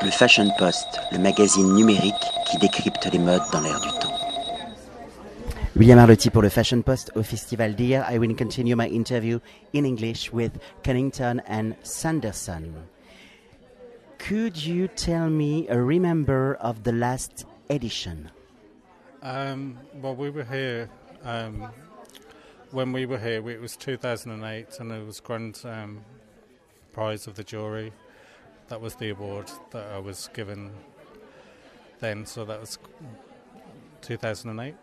Le Fashion Post, le magazine numérique qui décrypte les modes dans l'air du temps. William Arlotti pour le Fashion Post au Festival d'hier. I will continue my interview in English with Cunnington and Sanderson. Could you tell me a remember of the last edition? Um, well, we were here um, when we were here. It was 2008, and it was grand um, prize of the jury. That was the award that I was given then. So that was 2008,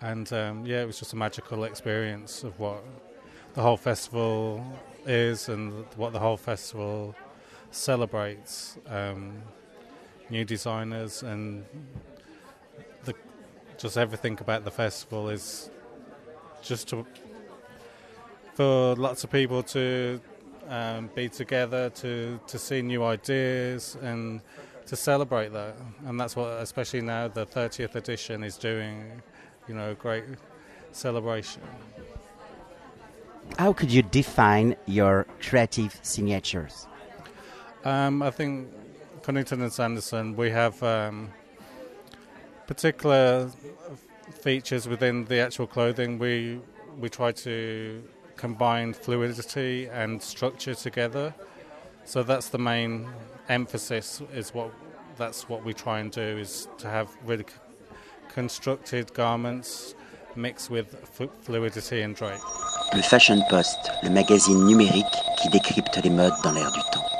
and um, yeah, it was just a magical experience of what the whole festival is and what the whole festival celebrates. Um, new designers and the just everything about the festival is just to for lots of people to um, be together to to see new ideas and to celebrate that and that's what especially now the 30th edition is doing you know a great celebration How could you define your creative signatures? Um, I think Cunnington and Sanderson, we have um, particular features within the actual clothing. We we try to combine fluidity and structure together. So that's the main emphasis. Is what that's what we try and do is to have really constructed garments mixed with fluidity and drape. Le Fashion Post, le magazine numérique qui décrypte les modes dans l'air du temps.